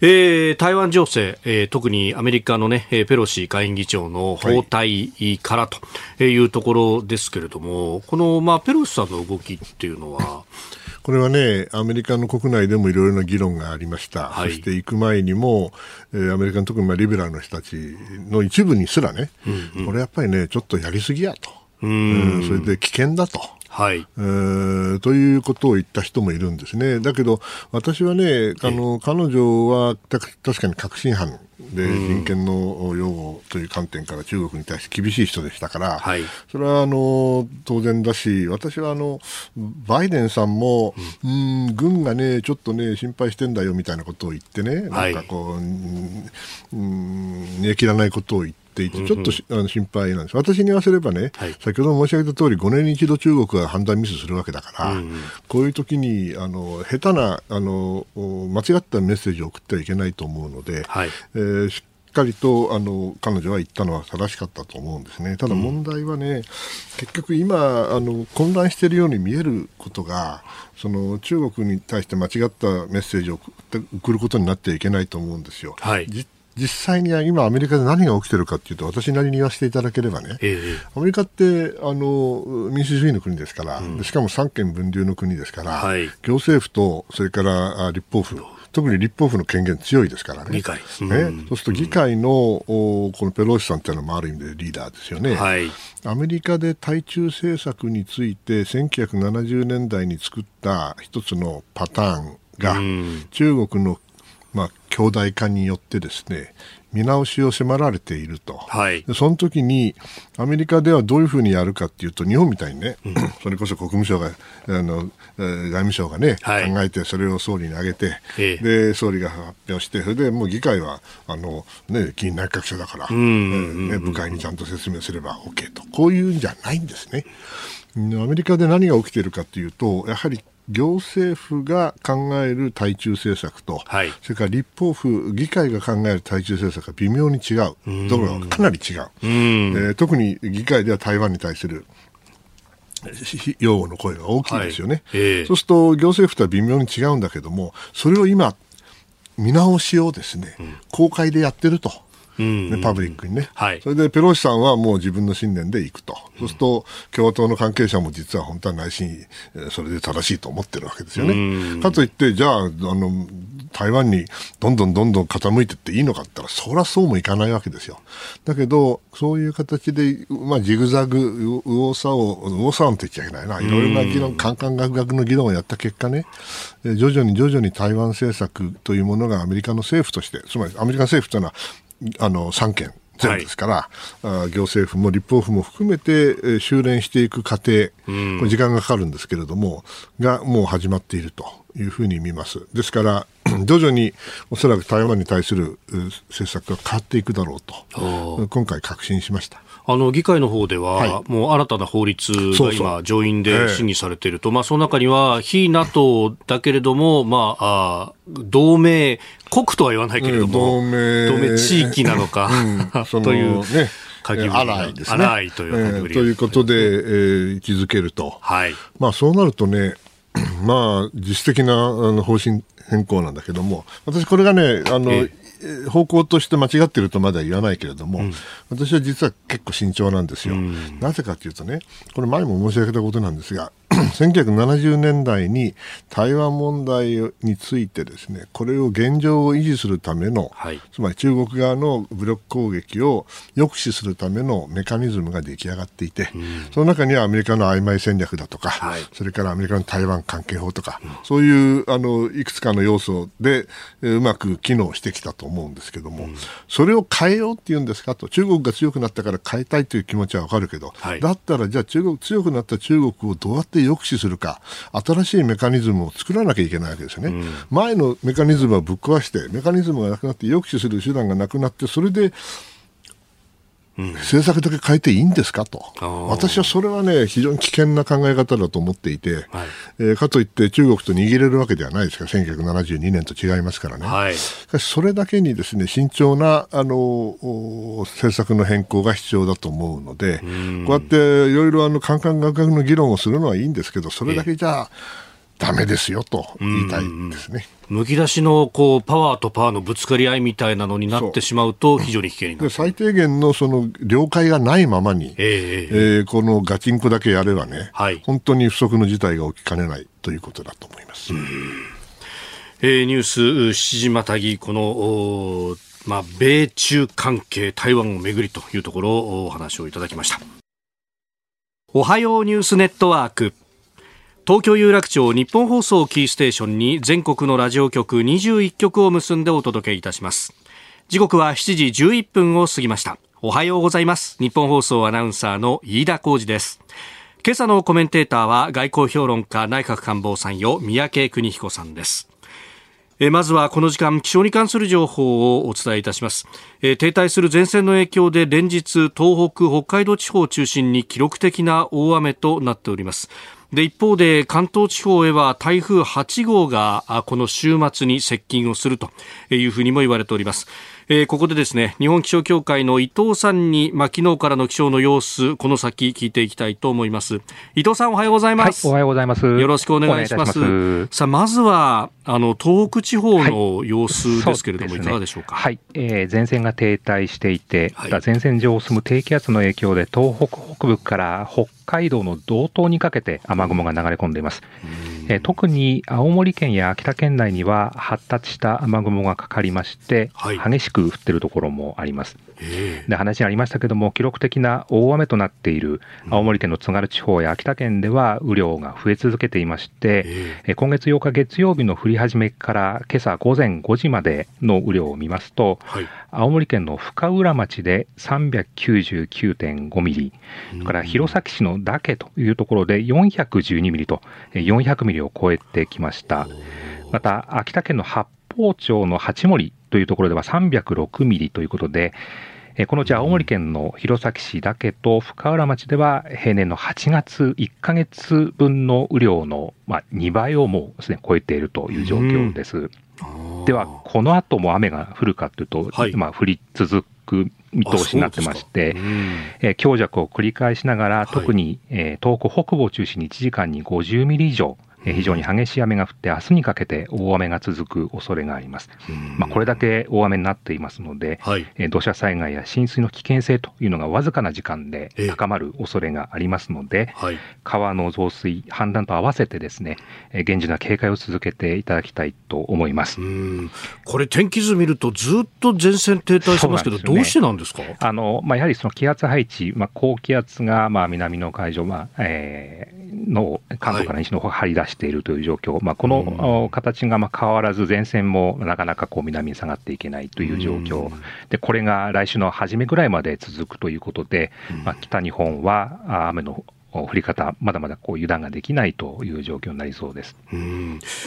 えー、台湾情勢、えー、特にアメリカの、ね、ペロシ下院議長の訪台からというところですけれども、はい、この、まあ、ペロシさんの動きっていうのは、これはね、アメリカの国内でもいろいろな議論がありました、はい、そして行く前にも、えー、アメリカの特にまあリベラルの人たちの一部にすらね、うんうん、これやっぱりね、ちょっとやりすぎやと、うん。それで危険だと。はい、えー、ということを言った人もいるんですね。だけど、私はね、あの、彼女は確かに確信犯で、人権の擁護という観点から中国に対して厳しい人でしたから、はい、それはあの当然だし、私はあのバイデンさんも、うん、ん、軍がね、ちょっとね、心配してんだよみたいなことを言ってね、なんかこう、うん、煮え切らないことを言って、ていて、ちょっと、あの心配なんです。私に言わせればね、はい、先ほど申し上げた通り、5年に一度中国が判断ミスするわけだから、こういう時にあに下手なあの間違ったメッセージを送ってはいけないと思うので、はい、えー、しっかりとあの彼女は言ったのは正しかったと思うんですね。ただ問題はね、うん、結局今あの混乱しているように見えることがその中国に対して間違ったメッセージを送ることになってはいけないと思うんですよ。はい、実際に今、アメリカで何が起きてるかというと、私なりに言わせていただければね、えー、アメリカってあの民主主義の国ですから、うん、しかも三権分立の国ですから、はい、行政府とそれから立法府、特に立法府の権限強いですからね。議会。うん、ねそうすると議会の、このペロシさんっていうのもある意味でリーダーですよね。はい、アメリカで対中政策について1970年代に作った一つのパターンが、うん、中国のまあ、強大化によってですね見直しを迫られていると、はい、その時にアメリカではどういうふうにやるかっていうと日本みたいにね、うん、それこそ国務省があの外務省がね、はい、考えてそれを総理に挙げて、ええ、で総理が発表してそれでもう議会はあの、ね、議員内閣者だから、ね、部会にちゃんと説明すれば OK と。こういうんじゃないんですね。アメリカで何が起きているかというとやはり行政府が考える対中政策と、はい、それから立法府、議会が考える対中政策が微妙に違う、どころかかなり違う、うえー、特に議会では台湾に対する擁護の声が大きいですよね、はい。えー、そうすると行政府とは微妙に違うんだけども、それを今、見直しをですね、公開でやってると。ね、パブリックにね、はい、それでペロシさんはもう自分の信念で行くと、そうすると共和党の関係者も実は本当は内心、それで正しいと思ってるわけですよね。かといって、じゃああの、台湾にどんどんどんどん傾いていっていいのかって言ったら、そりゃそうもいかないわけですよ。だけど、そういう形で、まあ、ジグザグ、右往左往、右往左往って言っちゃいけないな、いろいろな議論、カンカンガクガクの議論をやった結果ね、徐々に徐々に台湾政策というものがアメリカの政府として、つまりアメリカ政府というのは、あの3件全部ですから、はい、行政府も立法府も含めて、えー、修練していく過程、これ時間がかかるんですけれども、がもう始まっているというふうに見ます。ですから、徐々におそらく台湾に対する政策が変わっていくだろうと、今回確信しました。あの議会の方では、はい、もう新たな法律が今、上院で審議されていると、まあ、その中には、非 NATO だけれども、まあ、あ同盟国とは言わないけれども、同盟同盟地域なのか、うん、という。ね荒いですね。荒いというえー、ということで、えー、位置づけると。はい。まあそうなるとね、まあ実質的なあの方針変更なんだけども、私これがね、あの、えー方向として間違ってるとまだ言わないけれども、うん、私は実は結構慎重なんですよ。うん、なぜかというとね、これ前も申し上げたことなんですが、1970年代に台湾問題についてですねこれを現状を維持するための、はい、つまり中国側の武力攻撃を抑止するためのメカニズムが出来上がっていて、うん、その中にはアメリカの曖昧戦略だとか、はい、それからアメリカの台湾関係法とか、うん、そういうあのいくつかの要素でうまく機能してきたと思うんですけども、うん、それを変えようっていうんですかと中国が強くなったから変えたいという気持ちはわかるけど、はい、だったらじゃあ中国強くなった中国をどうやって抑止するか、新しいメカニズムを作らなきゃいけないわけですよね。うん、前のメカニズムはぶっ壊して、メカニズムがなくなって抑止する手段がなくなって、それで政策だけ変えていいんですかと、私はそれはね、非常に危険な考え方だと思っていて、はい、えー、かといって中国と握れるわけではないですか。ら、1972年と違いますからね、はい、それだけにですね慎重なあの政策の変更が必要だと思うので、こうやっていろいろあの、カンカン学学の議論をするのはいいんですけど、それだけじゃ、だめですよと言いたいですね。むき出しのこうパワーとパワーのぶつかり合いみたいなのになってしまうと、非常に危険になる最低限のその了解がないままに、えー、えー、このガチンコだけやればね、はい、本当に不測の事態が起きかねないということだと思います。えー、ニュース7時またぎ、このまあ、米中関係、台湾をめぐりというところをお話をいただきました。おはようニュースネットワーク。東京有楽町日本放送キーステーションに全国のラジオ局21局を結んでお届けいたします。時刻は7時11分を過ぎました。おはようございます。日本放送アナウンサーの飯田浩二です。今朝のコメンテーターは外交評論家内閣官房参与三宅邦彦さんです。まずはこの時間気象に関する情報をお伝えいたします。停滞する前線の影響で連日東北北海道地方を中心に記録的な大雨となっております。で一方で関東地方へは台風8号がこの週末に接近をするというふうにも言われております。えー、ここでですね日本気象協会の伊藤さんに、まあ、昨日からの気象の様子この先聞いていきたいと思います。伊藤さんおはようございます、はい、おはようございます。よろしくお願いします。さあまずはあの東北地方の様子ですけれども、はいね、いかがでしょうか？はい、えー、前線が停滞していて、はい、前線上を進む低気圧の影響で東北北部から北海道の道東にかけて雨雲が流れ込んでいます。え特に青森県や秋田県内には発達した雨雲がかかりまして、はい、激しく降っているところもあります。で話にありましたけども、記録的な大雨となっている青森県の津軽地方や秋田県では雨量が増え続けていまして、え今月8日月曜日の降り始めから今朝午前5時までの雨量を見ますと、はい、青森県の深浦町で399.5ミリ、それから弘前市の岳というところで412ミリと、400ミリを超えてきました。また、秋田県の八峰町の八森というところでは306ミリということで、このうち青森県の弘前市だけと深浦町では平年の8月1か月分の雨量の、まあ、2倍をもうすでに超えているという状況です。では、この後も雨が降るかというと、はい、まあ、降り続く見通しになってまして、えー、強弱を繰り返しながら、特に、えー、東北北部を中心に1時間に50ミリ以上、非常に激しい雨が降って、明日にかけて大雨が続く恐れがあります。まあ、これだけ大雨になっていますので、はい、土砂災害や浸水の危険性というのがわずかな時間で高まる恐れがありますので、はい、川の増水、氾濫と合わせてですね、厳重な警戒を続けていただきたいと思います。これ、天気図見ると、ずっと前線停滞してますけど、ね、どうしてなんですか？あの、まあ、やはりその気圧配置、まあ、高気圧がまあ南の海上、まあえー、の関東から西の方張り出しているという状況、はい、まあ、この形がまあ変わらず、前線もなかなかこう南に下がっていけないという状況、でこれが来週の初めぐらいまで続くということで、まあ、北日本は雨の降り方、まだまだこう油断ができないという状況になりそうです。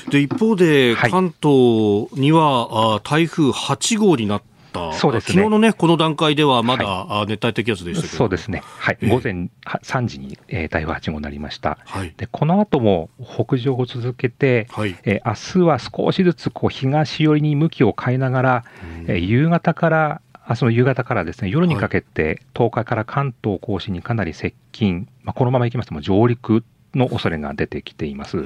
で一方で、関東には、あ台風8号になっそうですね、昨日のね、この段階ではまだ、はい、熱帯低気圧でしたけど。そうですね、はい、えー、午前3時に、えー、台風8号になりました、はい、でこの後も北上を続けて、はい。えー、明日は少しずつこう東寄りに向きを変えながら、えー、夕方から明日の夕方からですね夜にかけて、東海から関東甲信にかなり接近、まあ、このままいきますと上陸の恐れが出てきています。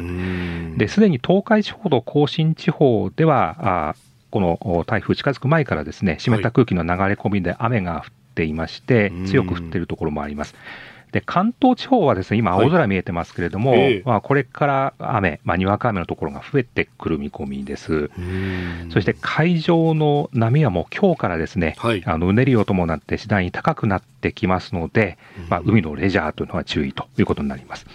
で、すでに東海地方と甲信地方では、あこの台風近づく前からですね、湿った空気の流れ込みで雨が降っていまして、強く降っているところもあります。で関東地方はですね今、青空見えてますけれども、はい、まあ、これから雨、まあ、にわか雨のところが増えてくる見込みです。そして海上の波はもう今日からですね、はい、あのうねりを伴って次第に高くなってきますので、まあ、海のレジャーというのは注意ということになります。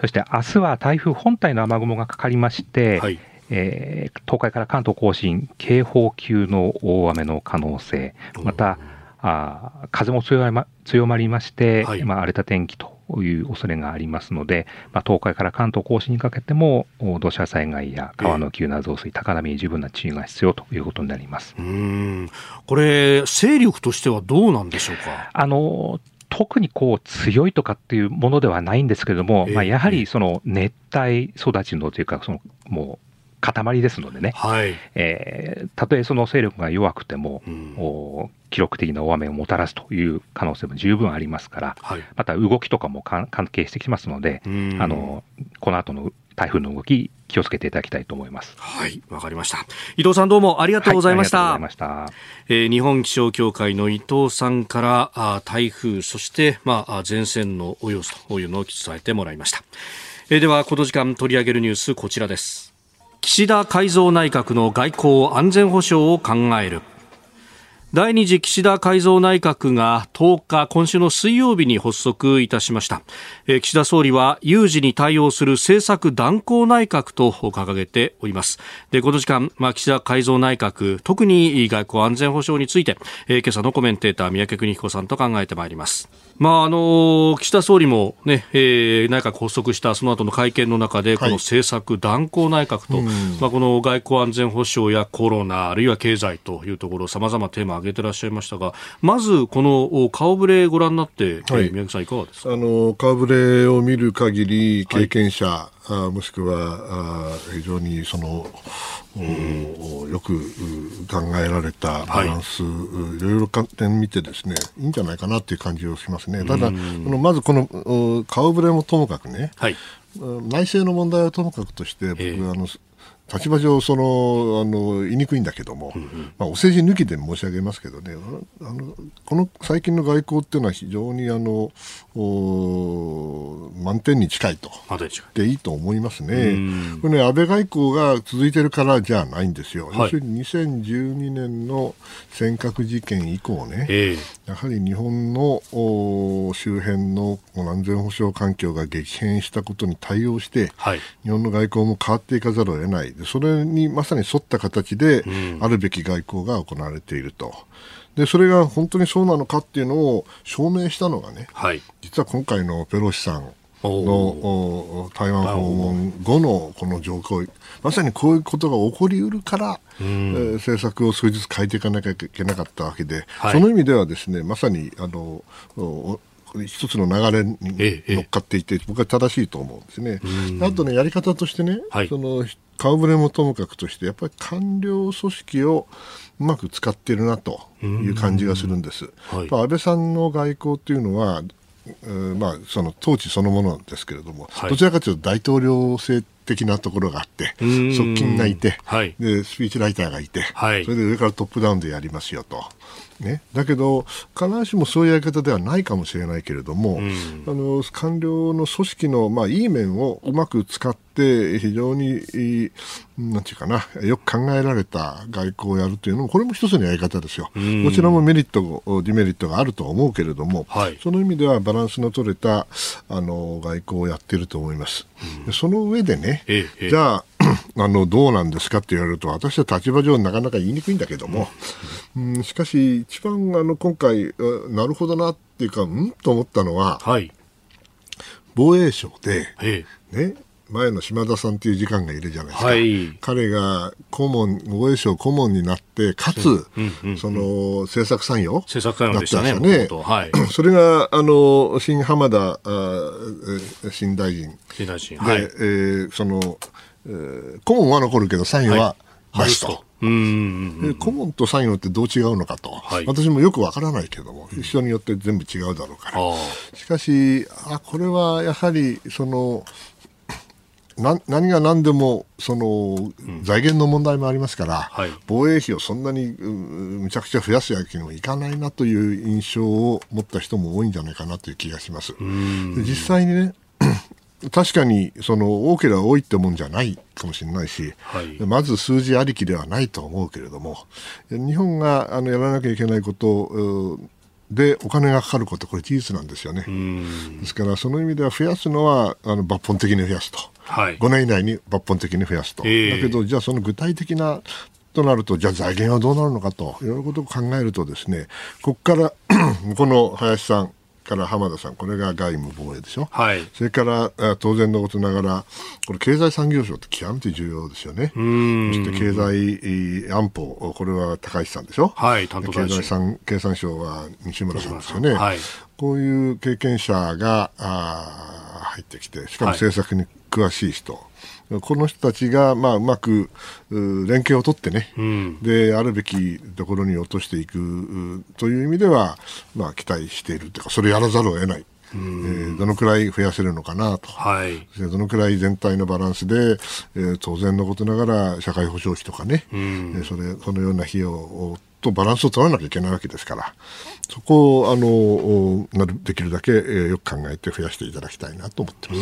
そして明日は台風本体の雨雲がかかりまして、はいえー、東海から関東甲信、警報級の大雨の可能性、また、あ風も強ま強まりまして、はい、まあ、荒れた天気という恐れがありますので、まあ、東海から関東甲信にかけても土砂災害や川の急な増水、高波に十分な注意が必要ということになります。うん。これ、勢力としてはどうなんでしょうか？あの特にこう強いとかっていうものではないんですけれども、えー、まあ、やはりその熱帯育ちのというか、そのもう塊ですのでね、はいえー、たとえその勢力が弱くても、うん、記録的な大雨をもたらすという可能性も十分ありますから、はい、また動きとかも関係してきますので、あのこの後の台風の動き、気をつけていただきたいと思います。はい、わかりました。伊藤さんどうもありがとうございました。はい、ましたえー、日本気象協会の伊藤さんからあ台風、そしてまあ前線のお様子というのを伝えてもらいました。えー、ではこの時間取り上げるニュースこちらです。岸田改造内閣の外交安全保障を考える。第2次岸田改造内閣が10日今週の水曜日に発足いたしました、え岸田総理は有事に対応する政策断行内閣と掲げております。でこの時間、まあ、岸田改造内閣特に外交安全保障について、え今朝のコメンテーター三宅邦彦さんと考えてまいります。まああの岸田総理もね、えー、内閣発足したその後の会見の中で、この政策断行内閣と、はい、まあ、この外交安全保障やコロナ、あるいは経済というところ、さまざまテーマを挙げてらっしゃいましたが、まずこの顔ぶれご覧になって、はい、宮城さん、いかがですか？あの顔ぶれを見る限り、経験者、はい、あもしくはあ非常にその、よく考えられたバランス、はい、いろいろ観点見てですねいいんじゃないかなっていう感じをしますね。ただ、このまずこの顔ぶれもともかくね、はい、内政の問題はともかくとして、僕、えー、あの立場上そのあの言いにくいんだけども、うんうん、まあ、お世辞抜きで申し上げますけどねあのこの最近の外交っていうのは非常にあの満点に近いとでいいと思いますね。これね安倍外交が続いてるからじゃないんですよ。はい、要するに2012年の尖閣事件以降ね、えー、やはり日本の周辺の安全保障環境が激変したことに対応して、はい、日本の外交も変わっていかざるを得ない。それにまさに沿った形で、あるべき外交が行われていると。でそれが本当にそうなのかっていうのを証明したのがね、はい、実は今回のペロシさんの台湾訪問後のこの状況、まさにこういうことが起こりうるから、えー、政策を数日変えていかなきゃいけなかったわけで、はい、その意味ではですねまさにあの一つの流れに乗っかっていて、僕は正しいと思うんですね。あとね、やり方としてね、はい、その顔ぶれもともかくとして、やっぱり官僚組織をうまく使っているなという感じがするんです。はい、安倍さんの外交というのは、まあ、その統治そのものですけれども、はい、どちらかというと大統領制的なところがあって、側近がいて、はい、でスピーチライターがいて、はい、それで上からトップダウンでやりますよと。ね、だけど、必ずしもそういうやり方ではないかもしれないけれども、うん、あの官僚の組織の、まあ、いい面をうまく使って、非常になんていうかな、よく考えられた外交をやるというのも、これも一つのやり方ですよ。どちらもメリット、デメリットがあると思うけれども、はい、その意味ではバランスの取れたあの外交をやっていると思います。うん、その上でね、ええ、じゃあ、あのどうなんですかって言われると私は立場上なかなか言いにくいんだけども、うん、しかし一番あの今回なるほどなっていうかうんと思ったのは、はい、防衛省で、ね、前の島田さんっていう時間がいるじゃないですか、はい、彼が顧問防衛省顧問になってかつ、その政策参与政策参与でしたねね、はい、それがあの新浜田あ新大臣。新大臣、はい、えー、その、えー、顧問は残るけど参与はなしと。うん。顧問と参与ってどう違うのかと、はい、私もよくわからないけれども、人によって全部違うだろうから、しかし、あこれはやはりそのな何が何でもその財源の問題もありますから、はい、防衛費をそんなにむちゃくちゃ増やすわけにもいかないなという印象を持った人も多いんじゃないかなという気がします。実際にね確かにその多ければ多いってもんじゃないかもしれないし、はい、まず数字ありきではないと思うけれども日本があのやらなきゃいけないことでお金がかかることこれ事実なんですよね。ですからその意味では増やすのはあの抜本的に増やすと、はい、5年以内に抜本的に増やすと、えー、だけどじゃあその具体的なとなるとじゃあ財源はどうなるのかといろいろことを考えるとですねここから この林さんから浜田さん、これが外務防衛でしょ、はい、それから当然のことながら、これ、経済産業省って極めて重要ですよね、そして経済安保、これは高市さんでしょ、はい、担当経済産経産省は西村さんですよね、はい、こういう経験者があ入ってきて、しかも政策に詳しい人。この人たちが、まあ、うまく連携を取ってね、うん、であるべきところに落としていくという意味では、まあ、期待しているというかそれやらざるを得ない。えー、どのくらい増やせるのかなと、はい、どのくらい全体のバランスで、えー、当然のことながら社会保障費とかね、うん、えー、それそのような費用をとバランスを取らなきゃいけないわけですから、そこをあのなるできるだけ、えー、よく考えて増やしていただきたいなと思ってます。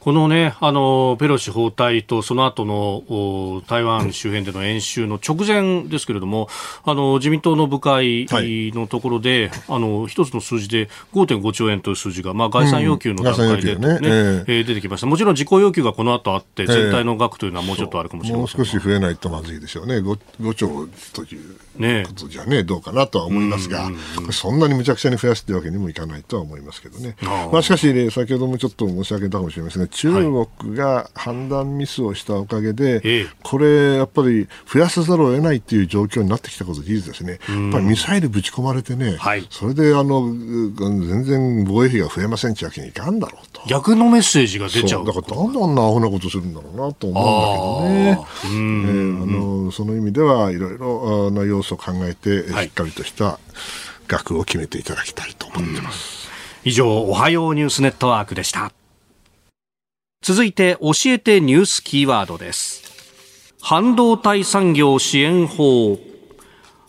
このねあのペロシ訪台とその後の台湾周辺での演習の直前ですけれども、あの自民党の部会のところで、はい、あの一つの数字で5.5兆円という数字が、まあ、概算要求の段階で、ねね、ねえー、出てきました。もちろん実行要求がこの後あって、全体の額というのはもうちょっとあるかもしれません、もう少し増えないとまずいでしょうね。5, 5兆ということじゃね、どうかなとは思いますが、そんなにむちゃくちゃに増やすというわけにもいかないとは思いますけどね。まあ、しかし、ね、先ほどもちょっと申し上げたかもしれませんが、中国が判断ミスをしたおかげで、はい、これ、やっぱり増やさざるを得ないっていう状況になってきたこと事実ですね。やっぱりミサイルぶち込まれてね、はい、それであの全然防衛費が増えませんってわけにいかんだろうと。逆のメッセージが出ちゃう。だからなんであんなアホなことするんだろうなと思うんだけどね。えー、あのその意味ではいろいろな要素を考えて、しっかりとした額を決めていただきたいと思ってます。以上、おはようニュースネットワークでした。続いて、教えてニュースキーワードです。半導体産業支援法。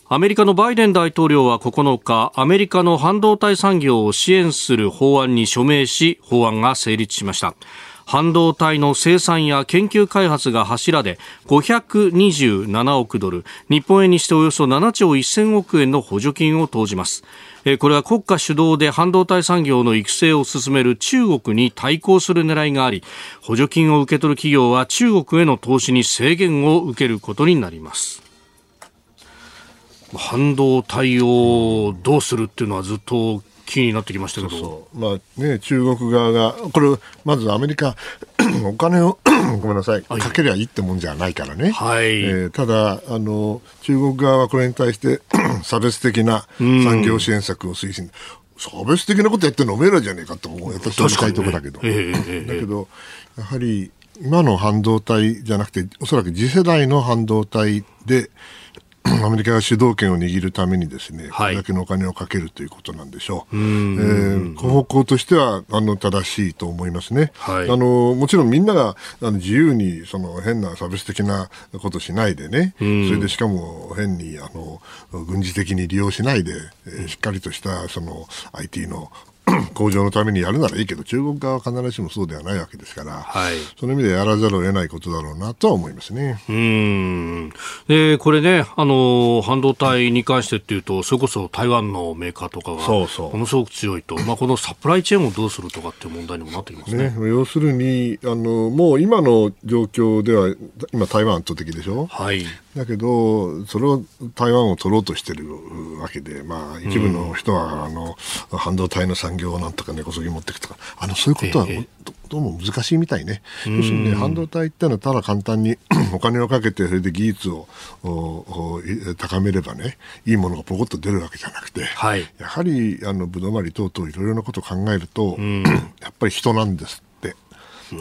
アメリカのバイデン大統領は9日、アメリカの半導体産業を支援する法案に署名し、法案が成立しました。半導体の生産や研究開発が柱で527億ドル日本円にしておよそ7兆1000億円の補助金を投じます。これは国家主導で半導体産業の育成を進める中国に対抗する狙いがあり補助金を受け取る企業は中国への投資に制限を受けることになります。半導体をどうするっていうのはずっと気になってきましたけど。そう。まあね、中国側が、これ、まずアメリカ、お金を ごめんなさい、かけりゃいいってもんじゃないからね、はい。えー、ただあの、中国側はこれに対して 差別的な産業支援策を推進、差別的なことやってるのおめえらじゃねえかと思う、私は言いたいところだけど、ねえー、だけど、やはり今の半導体じゃなくて、おそらく次世代の半導体で、アメリカが主導権を握るためにですね、これだけのお金をかけるということなんでしょう。えー、方向としてはあの正しいと思いますね。はい、あのもちろんみんながあの自由にその変な差別的なことしないでね、それでしかも変にあの軍事的に利用しないで、えー、しっかりとしたその IT の 向上のためにやるならいいけど、中国側は必ずしもそうではないわけですから、はい、その意味でやらざるを得ないことだろうなとは思いますね。うん。でこれね、あの半導体に関してっていうと、それこそ台湾のメーカーとかがものすごく強いと、まあ、このサプライチェーンをどうするとかっていう問題にもなってきますね、ね、要するにあの、もう今の状況では、今、台湾圧倒的でしょ？はいだけど、それを台湾を取ろうとしてるわけで、まあ、一部の人は、あの半導体の産業をなんとか根こそぎ持っていくとか、あのそういうことは、どうも難しいみたいね。要するに、ね、半導体ってのはただ簡単に お金をかけて、それで技術を高めればね、いいものがポコッと出るわけじゃなくて、はい、やはり、あの、ぶどまり等々いろいろなことを考えると、やっぱり人なんですって。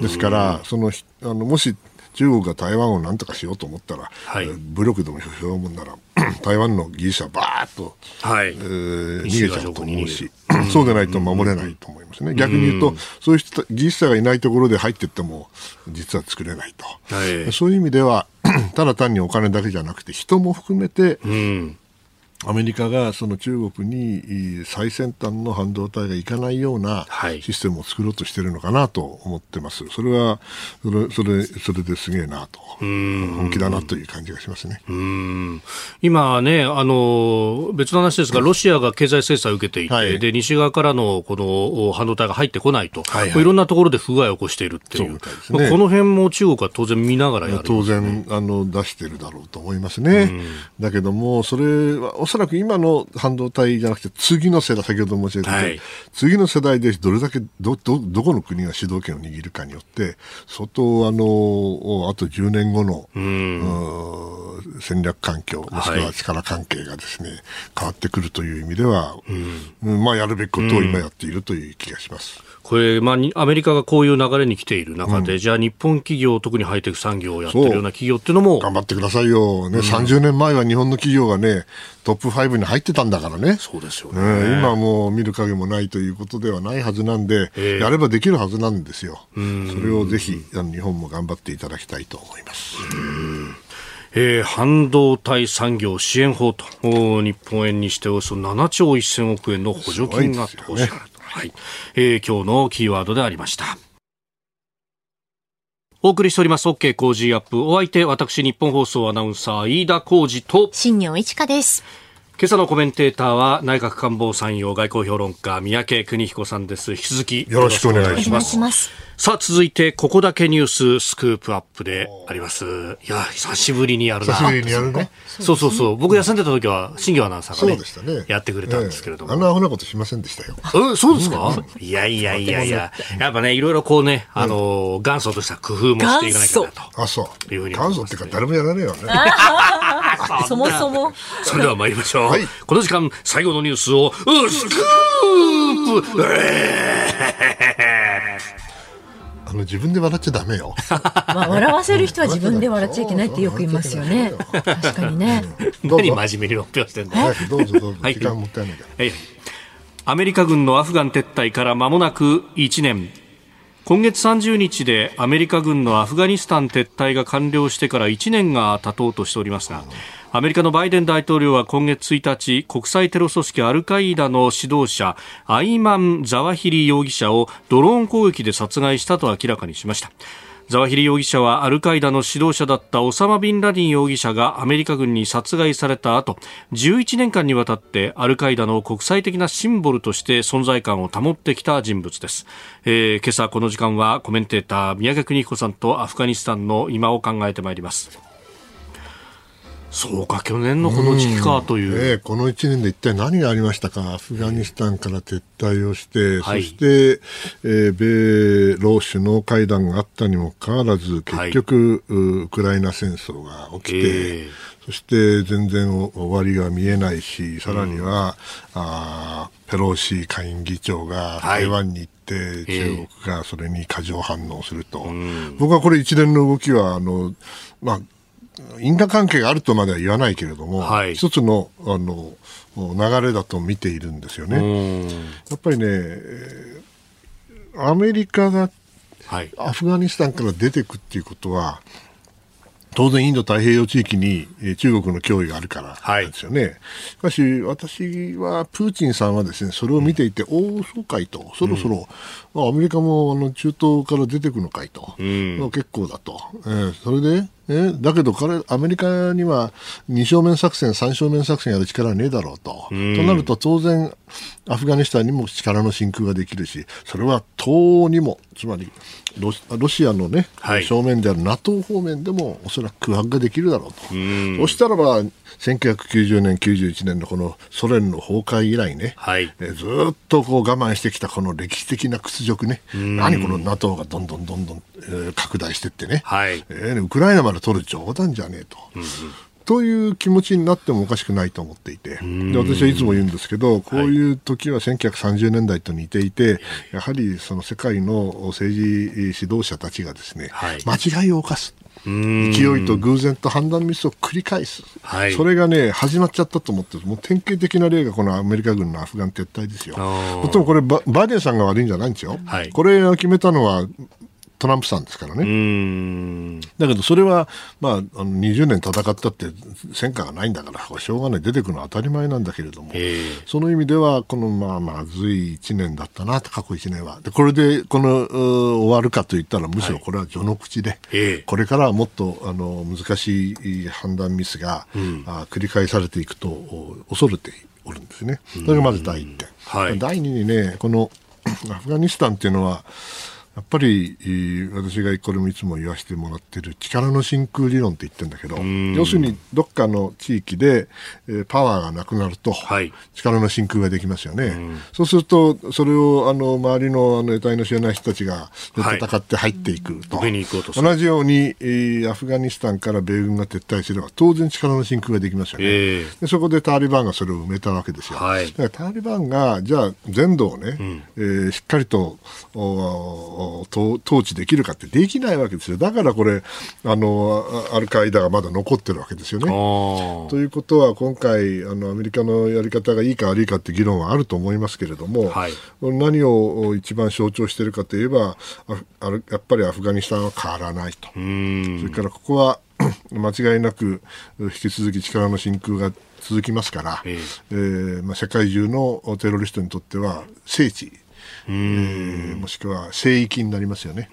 ですから、その、あの、もし、中国が台湾をなんとかしようと思ったら、はい、武力でも表彰なら 台湾の技術はばーっと、はい。えー、逃げちゃうと思うし、そうでないと守れないと思いますね。逆に言うと、そういう人技術者がいないところで入っていっても、実は作れないと。はい、そういう意味では、ただ単にお金だけじゃなくて、人も含めて、うんアメリカがその中国に最先端の半導体がいかないようなシステムを作ろうとしているのかなと思ってます。それは、それ、それ、それですげえなと。本気だなという感じがしますね。今ね、あの、別の話ですが、ロシアが経済制裁を受けていて、はい、で、西側からのこの半導体が入ってこないと、はいはい、いろんなところで不具合を起こしているっていう。うね、この辺も中国は当然見ながらやる、ね、当然、あの、出してるだろうと思いますね。だけども、それはそらく今の半導体じゃなくて、次の世代、先ほど申し上げた、はい、次の世代でどれだけど、ど、どこの国が主導権を握るかによって、相当、あの、あと10年後の、戦略環境、もしくは力関係がですね、はい、変わってくるという意味では、まあ、やるべきことを今やっているという気がします。これ、まあ、アメリカがこういう流れに来ている中で、うん、じゃあ日本企業、特にハイテク産業をやってるような企業っていうのも。頑張ってくださいよ。ね、うん、30年前は日本の企業がね、トップ5に入ってたんだからね。そうですよね。ね今もう見る影もないということではないはずなんで、えー、やればできるはずなんですよ。それをぜひ、あの日本も頑張っていただきたいと思います。えー、半導体産業支援法と日本円にしておよそ7兆1000億円の補助金が投資される。はい、えー、今日のキーワードでありました。お送りしております OK 工事アップ。お相手、私、日本放送アナウンサー、飯田浩二と、新業一華です。今朝のコメンテーターは内閣官房参与外交評論家三宅邦彦さんです引き続きよろしくお願いしますさあ続いてここだけニューススクープアップであります。いや久しぶりにやるな。久しぶりにやるね。そうそうそう。僕休んでた時は新業アナウンサーがねそうでしたね。やってくれたんですけれども、あんなアホなことしませんでしたよ。えそうですか、いやいやいやいや。やっぱねいろいろこうねあの元祖とした工夫もしていかなきゃなと。あそういうふうに元祖っていうか誰もやらねえよね。そもそも。それでは参りましょう、はい、この時間最後のニュースをスクープあの自分で笑っちゃダメよ。まあ笑わせる人は自分で笑っちゃいけないってよく言いますよね。確かにね。何真面目に発表してんだ。どうぞどうぞ。時間もったいないから。はい。アメリカ軍のアフガン撤退から間もなく1年。今月30日でアメリカ軍のアフガニスタン撤退が完了してから1年が経とうとしておりますが、アメリカのバイデン大統領は今月1日、国際テロ組織アルカイダの指導者、アイマン・ザワヒリ容疑者をドローン攻撃で殺害したと明らかにしました。ザワヒリ容疑者はアルカイダの指導者だったオサマ・ビンラディン容疑者がアメリカ軍に殺害された後11年間にわたってアルカイダの国際的なシンボルとして存在感を保ってきた人物です、えー、今朝この時間はコメンテーター宮家邦彦さんとアフガニスタンの今を考えてまいりますそうか、去年のこの時期かという。ええ、この1年で一体何がありましたか、アフガニスタンから撤退をして、はい、そして、えー、米ロ首脳会談があったにもかかわらず、結局、はい、ウクライナ戦争が起きて、えー、そして全然終わりが見えないし、さらには、うん、あペロシ下院議長が台湾に行って、はい、中国がそれに過剰反応すると、僕はこれ一連の動きは、あの、まあ、因果関係があるとまでは言わないけれども、はい、一つのあの流れだと見ているんですよね。やっぱりね、アメリカがアフガニスタンから出ていくっていうことは、当然インド太平洋地域に中国の脅威があるからですよね。はい、しかし私はプーチンさんはですね、それを見ていて、うん、おお、そうかいと。そろそろ、うん、アメリカもあの中東から出てくのかいと。うん、結構だと。えー、それで、ええだけど彼、アメリカには二正面作戦、三正面作戦やる力はねえだろうと。となると当然、アフガニスタンにも力の真空ができるし、それは東欧にも、つまりロロシアのね、はい、正面である NATO 方面でもおそらく空白ができるだろうと。そしたらば、1990年、91年のこのソ連の崩壊以来ね、はい、えずっとこう我慢してきたこの歴史的な屈辱ね、何この NATO がどんどんどんどん、えー、拡大していってね、はい。えー、ウクライナまで取る冗談じゃねえと。うんという気持ちになってもおかしくないと思っていて、で私はいつも言うんですけど、こういう時は1930年代と似ていて、やはりその世界の政治指導者たちがですね、はい、間違いを犯す。勢いと偶然と判断ミスを繰り返す、はい、それがね始まっちゃったと思ってもう典型的な例がこのアメリカ軍のアフガン撤退ですよ。もっともこれバイデンさんが悪いんじゃないんですよ。はい、これを決めたのはトランプさんですからね。だけどそれは、まあ、あの20年戦ったって戦果がないんだからしょうがない。出てくるのは当たり前なんだけれども、その意味ではこの、まあ、まずい1年だったな過去1年は。でこれでこの終わるかといったらむしろこれは序の口で、はい、これからはもっとあの難しい判断ミスが、うん、あ繰り返されていくと恐れておるんですね。それがまず第1点。はい、第2にねこのアフガニスタンっていうのはやっぱり私がこれもいつも言わせてもらってる力の真空理論って言ってるんだけど要するにどっかの地域で、えー、パワーがなくなると、はい、力の真空ができますよね。そうするとそれをあの周りのあの得体の知らない人たちが戦って入っていくと。はい、同じように、えー、アフガニスタンから米軍が撤退すれば当然力の真空ができますよね、えー、でそこでタリバンがそれを埋めたわけですよ、はい、だからタリバンがじゃあ全土をね、うん、えー、しっかりとお統治できるかってできないわけですよ。だからこれ、あの、アルカイダがまだ残ってるわけですよね。ということは、今回、あの、アメリカのやり方がいいか悪いかって議論はあると思いますけれども、はい、何を一番象徴しているかといえば、あやっぱりアフガニスタンは変わらないと。それからここは 間違いなく引き続き力の真空が続きますから、えー、えー、まあ、世界中のテロリストにとっては聖地えー、もしくは聖域になりますよね。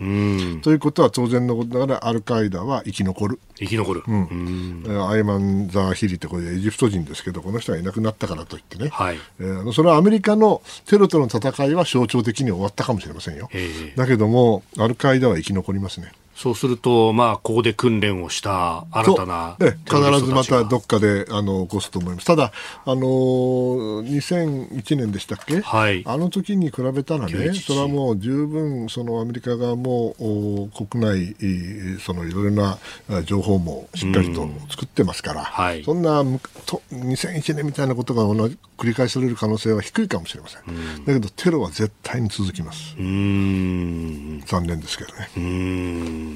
ということは当然のことながらアルカイダは生き残る。生き残る、うん、アイマン・ザーヒリってこれエジプト人ですけどこの人がいなくなったからといってね、はいえー、それはアメリカのテロとの戦いは象徴的に終わったかもしれませんよ。だけどもアルカイダは生き残りますね。そうすると、まあ、ここで訓練をした新たな、ね、必ずまたどっかであの起こすと思います。ただ、あの2001年でしたっけ、はい、あの時に比べたらね、それはもう十分そのアメリカ側も国内、そのいろいろな情報もしっかりと作ってますから、はい、そんなと2001年みたいなことが同じ繰り返される可能性は低いかもしれません。だけど、テロは絶対に続きます。残念ですけどね。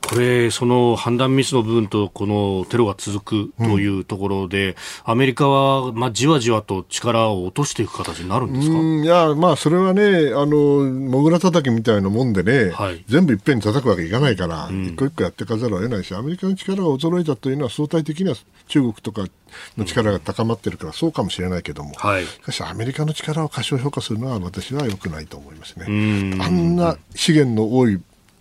これ、その判断ミスの部分とこのテロが続くというところで、うん、アメリカは、まあ、じわじわと力を落としていく形になるんですか？いや、まあ、それはね、あの、もぐら叩きみたいなもんでね、はい、全部いっぺんに叩くわけいかないから、うん、一個一個やっていかざるを得ないし、アメリカの力が衰えたというのは相対的には中国とかの力が高まってるからそうかもしれないけども、はい、しかしアメリカの力を過小評価するのは私は良くないと思いますね。あんな資源の多い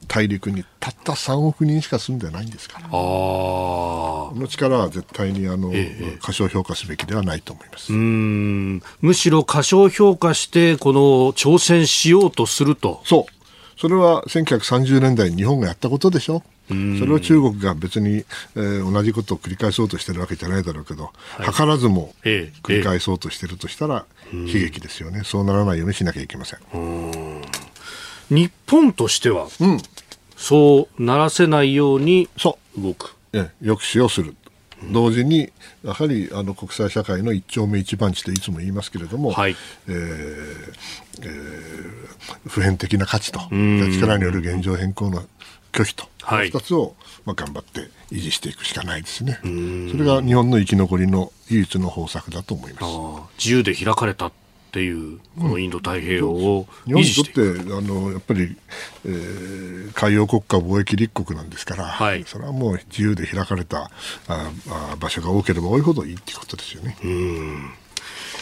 大陸にたった3億人しか住んでないんですから。この力は絶対にあの、ええ、過小評価すべきではないと思います。むしろ過小評価してこの挑戦しようとすると。そう。それは1930年代に日本がやったことでしょ。それを中国が別に、えー、同じことを繰り返そうとしてるわけじゃないだろうけど、はい、図らずも繰り返そうとしてるとしたら悲劇ですよね、そうならないようにしなきゃいけません。日本としては、うん、そうならせないように動く。え抑止をする。同時に、やはりあの国際社会の一丁目一番地といつも言いますけれども、はいえーえー、普遍的な価値と、力による現状変更の拒否と、はい、2つを、まあ、頑張って維持していくしかないですね。それが日本の生き残りの唯一の方策だと思います。自由で開かれたっていうこのインド太平洋を維持して日本にとってあのやっぱり、えー、海洋国家貿易立国なんですから、はい、それはもう自由で開かれたああ場所が多ければ多いほどいいっていうことですよね。うん。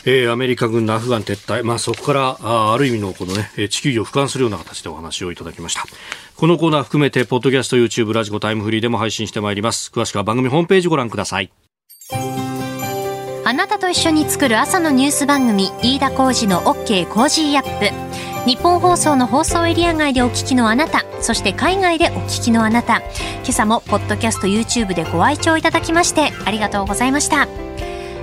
えー、アメリカ軍のアフガン撤退、まあ、そこからあある意味のこの、ね、地球儀を俯瞰するような形でお話をいただきました。このコーナー含めてポッドキャスト YouTube ラジコタイムフリーでも配信してまいります。詳しくは番組ホームページご覧くださいあなたと一緒に作る朝のニュース番組飯田浩二の OK コージーアップ。日本放送の放送エリア外でお聞きのあなたそして海外でお聞きのあなた。今朝もポッドキャスト YouTube でご愛聴いただきましてありがとうございました。